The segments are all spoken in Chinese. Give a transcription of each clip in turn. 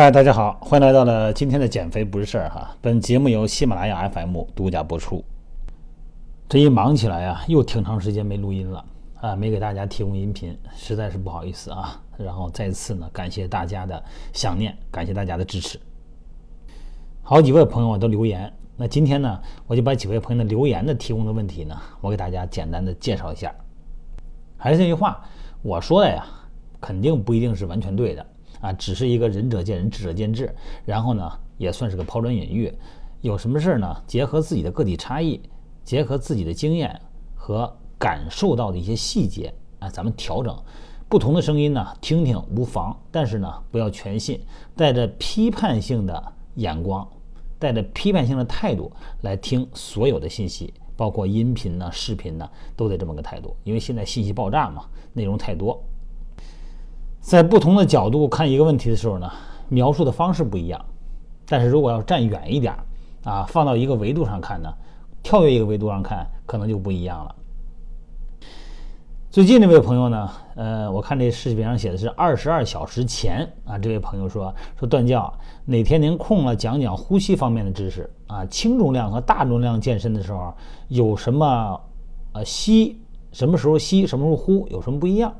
嗨，大家好，欢迎来到了今天的减肥不是事儿哈。本节目由喜马拉雅 FM 独家播出。这一忙起来啊，又挺长时间没录音了啊，没给大家提供音频，实在是不好意思啊。然后再次呢，感谢大家的想念，感谢大家的支持。好几位朋友都留言，那今天呢，我就把几位朋友的留言的提供的问题呢，我给大家简单的介绍一下。还是那句话，我说的呀，肯定不一定是完全对的。啊，只是一个仁者见仁，智者见智，然后呢，也算是个抛砖引玉。有什么事儿呢？结合自己的个体差异，结合自己的经验和感受到的一些细节，啊，咱们调整不同的声音呢，听听无妨。但是呢，不要全信，带着批判性的眼光，带着批判性的态度来听所有的信息，包括音频呢、视频呢，都得这么个态度。因为现在信息爆炸嘛，内容太多。在不同的角度看一个问题的时候呢，描述的方式不一样。但是如果要站远一点啊，放到一个维度上看呢，跳跃一个维度上看，可能就不一样了。最近这位朋友呢，呃，我看这视频上写的是二十二小时前啊，这位朋友说说段教哪天您空了讲讲呼吸方面的知识啊，轻重量和大重量健身的时候有什么呃吸，什么时候吸，什么时候呼，有什么不一样？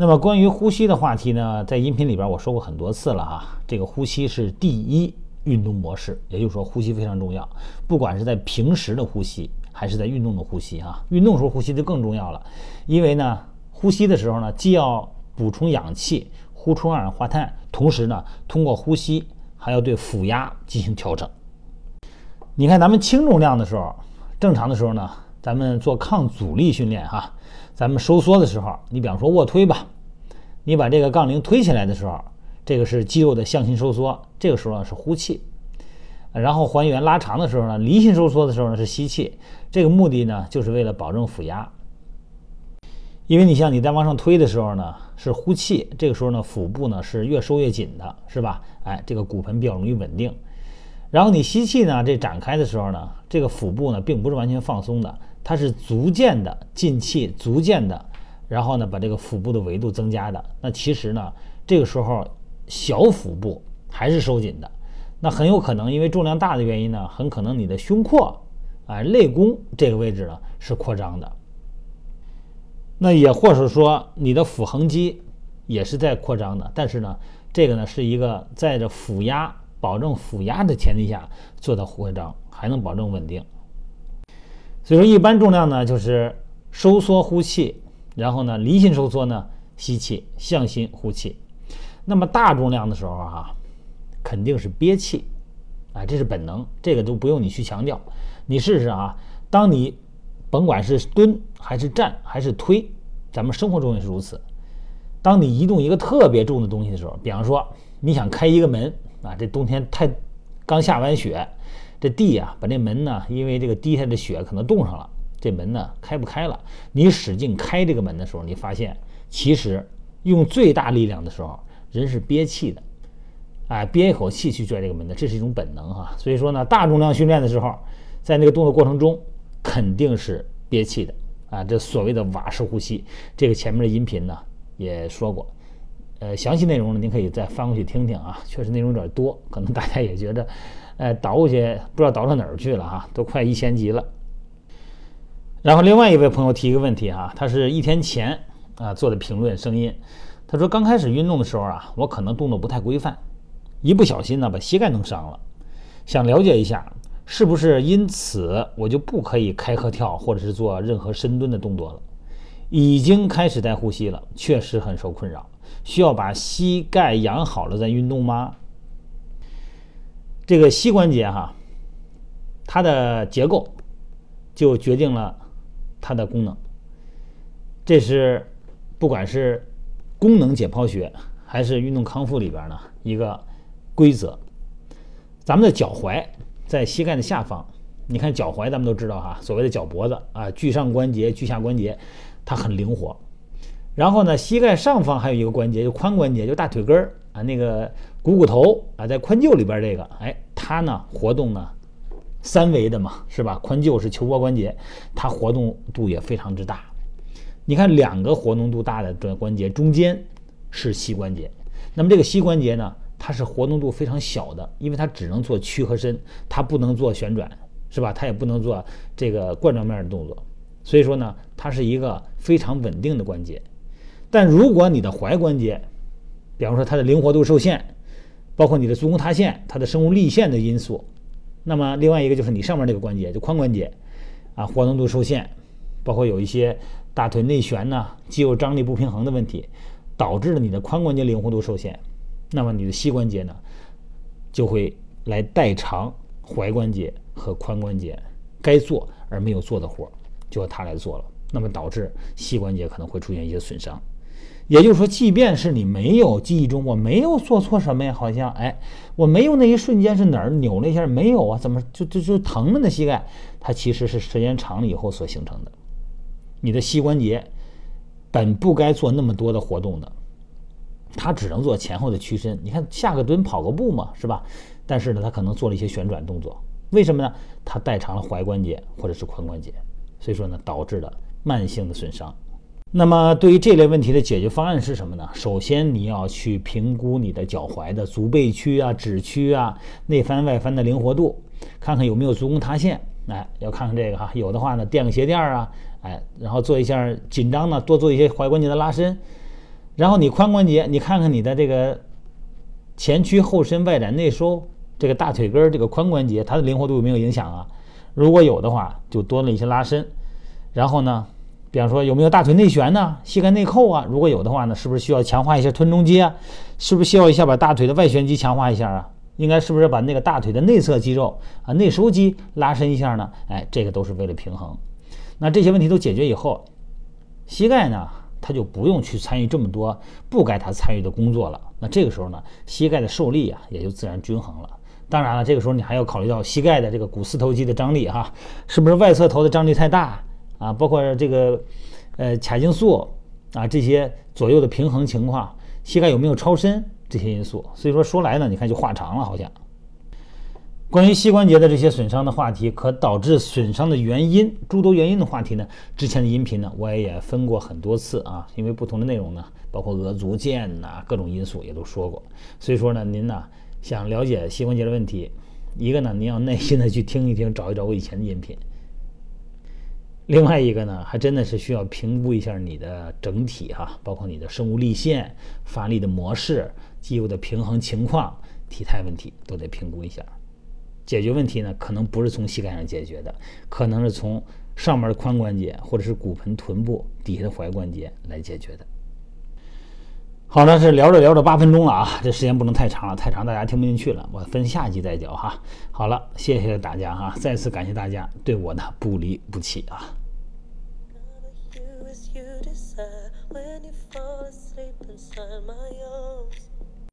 那么关于呼吸的话题呢，在音频里边我说过很多次了哈。这个呼吸是第一运动模式，也就是说呼吸非常重要。不管是在平时的呼吸，还是在运动的呼吸哈，运动时候呼吸就更重要了。因为呢，呼吸的时候呢，既要补充氧气，呼出二氧化碳，同时呢，通过呼吸还要对腹压进行调整。你看咱们轻重量的时候，正常的时候呢，咱们做抗阻力训练哈。咱们收缩的时候，你比方说卧推吧，你把这个杠铃推起来的时候，这个是肌肉的向心收缩，这个时候呢是呼气，然后还原拉长的时候呢，离心收缩的时候呢是吸气，这个目的呢就是为了保证腹压，因为你像你在往上推的时候呢是呼气，这个时候呢腹部呢是越收越紧的，是吧？哎，这个骨盆比较容易稳定，然后你吸气呢，这展开的时候呢，这个腹部呢并不是完全放松的。它是逐渐的进气，逐渐的，然后呢，把这个腹部的维度增加的。那其实呢，这个时候小腹部还是收紧的。那很有可能因为重量大的原因呢，很可能你的胸廓，啊，肋弓这个位置呢是扩张的。那也或者说你的腹横肌也是在扩张的。但是呢，这个呢是一个在这腹压保证腹压的前提下做到扩张，还能保证稳定。所以说，一般重量呢就是收缩呼气，然后呢离心收缩呢吸气，向心呼气。那么大重量的时候哈，肯定是憋气，啊，这是本能，这个都不用你去强调。你试试啊，当你甭管是蹲还是站还是推，咱们生活中也是如此。当你移动一个特别重的东西的时候，比方说你想开一个门啊，这冬天太刚下完雪。这地呀，把这门呢，因为这个滴下的雪可能冻上了，这门呢开不开了。你使劲开这个门的时候，你发现其实用最大力量的时候，人是憋气的，哎，憋一口气去拽这个门的，这是一种本能哈。所以说呢，大重量训练的时候，在那个动作过程中肯定是憋气的啊。这所谓的瓦式呼吸，这个前面的音频呢也说过，呃，详细内容呢您可以再翻过去听听啊，确实内容有点多，可能大家也觉得。呃，倒过去不知道倒到哪儿去了哈，都快一千集了。然后另外一位朋友提一个问题哈，他是一天前啊做的评论声音，他说刚开始运动的时候啊，我可能动作不太规范，一不小心呢把膝盖弄伤了，想了解一下是不是因此我就不可以开合跳或者是做任何深蹲的动作了？已经开始带呼吸了，确实很受困扰，需要把膝盖养好了再运动吗？这个膝关节哈，它的结构就决定了它的功能。这是不管是功能解剖学还是运动康复里边呢一个规则。咱们的脚踝在膝盖的下方，你看脚踝咱们都知道哈，所谓的脚脖子啊，距上关节、距下关节，它很灵活。然后呢，膝盖上方还有一个关节，就髋关节，就大腿根儿。啊，那个股骨头啊，在髋臼里边这个，哎，它呢活动呢三维的嘛，是吧？髋臼是球踝关节，它活动度也非常之大。你看两个活动度大的这关节中间是膝关节，那么这个膝关节呢，它是活动度非常小的，因为它只能做屈和伸，它不能做旋转，是吧？它也不能做这个冠状面的动作。所以说呢，它是一个非常稳定的关节。但如果你的踝关节，比方说它的灵活度受限，包括你的足弓塌陷、它的生物力线的因素，那么另外一个就是你上面这个关节，就髋关节，啊，活动度受限，包括有一些大腿内旋呐、肌肉张力不平衡的问题，导致了你的髋关节灵活度受限，那么你的膝关节呢，就会来代偿踝关节和髋关节该做而没有做的活，就要它来做了，那么导致膝关节可能会出现一些损伤。也就是说，即便是你没有记忆中，我没有做错什么呀，好像哎，我没有那一瞬间是哪儿扭了一下，没有啊？怎么就就就疼了呢？膝盖，它其实是时间长了以后所形成的。你的膝关节本不该做那么多的活动的，它只能做前后的屈伸。你看下个蹲、跑个步嘛，是吧？但是呢，它可能做了一些旋转动作，为什么呢？它代偿了踝关节或者是髋关节，所以说呢，导致了慢性的损伤。那么，对于这类问题的解决方案是什么呢？首先，你要去评估你的脚踝的足背屈啊、趾屈啊、内翻外翻的灵活度，看看有没有足弓塌陷。哎，要看看这个哈，有的话呢，垫个鞋垫儿啊，哎，然后做一下紧张呢，多做一些踝关节的拉伸。然后你髋关节，你看看你的这个前屈后伸、外展内收，这个大腿根儿这个髋关节，它的灵活度有没有影响啊？如果有的话，就多了一些拉伸。然后呢？比方说有没有大腿内旋呢？膝盖内扣啊？如果有的话呢，是不是需要强化一下臀中肌啊？是不是需要一下把大腿的外旋肌强化一下啊？应该是不是把那个大腿的内侧肌肉啊、内收肌拉伸一下呢？哎，这个都是为了平衡。那这些问题都解决以后，膝盖呢，他就不用去参与这么多不该他参与的工作了。那这个时候呢，膝盖的受力啊，也就自然均衡了。当然了，这个时候你还要考虑到膝盖的这个股四头肌的张力哈，是不是外侧头的张力太大？啊，包括这个，呃，髂胫束啊，这些左右的平衡情况，膝盖有没有超伸这些因素，所以说说来呢，你看就话长了，好像。关于膝关节的这些损伤的话题，可导致损伤的原因，诸多原因的话题呢，之前的音频呢，我也也分过很多次啊，因为不同的内容呢，包括额足腱呐，各种因素也都说过，所以说呢，您呢想了解膝关节的问题，一个呢，您要耐心的去听一听，找一找我以前的音频。另外一个呢，还真的是需要评估一下你的整体哈，包括你的生物力线、发力的模式、肌肉的平衡情况、体态问题都得评估一下。解决问题呢，可能不是从膝盖上解决的，可能是从上面的髋关节或者是骨盆、臀部底下的踝关节来解决的。好了，是聊着聊着八分钟了啊，这时间不能太长了，太长大家听不进去了，我分下集再讲哈。好了，谢谢大家哈，再次感谢大家对我的不离不弃啊。you.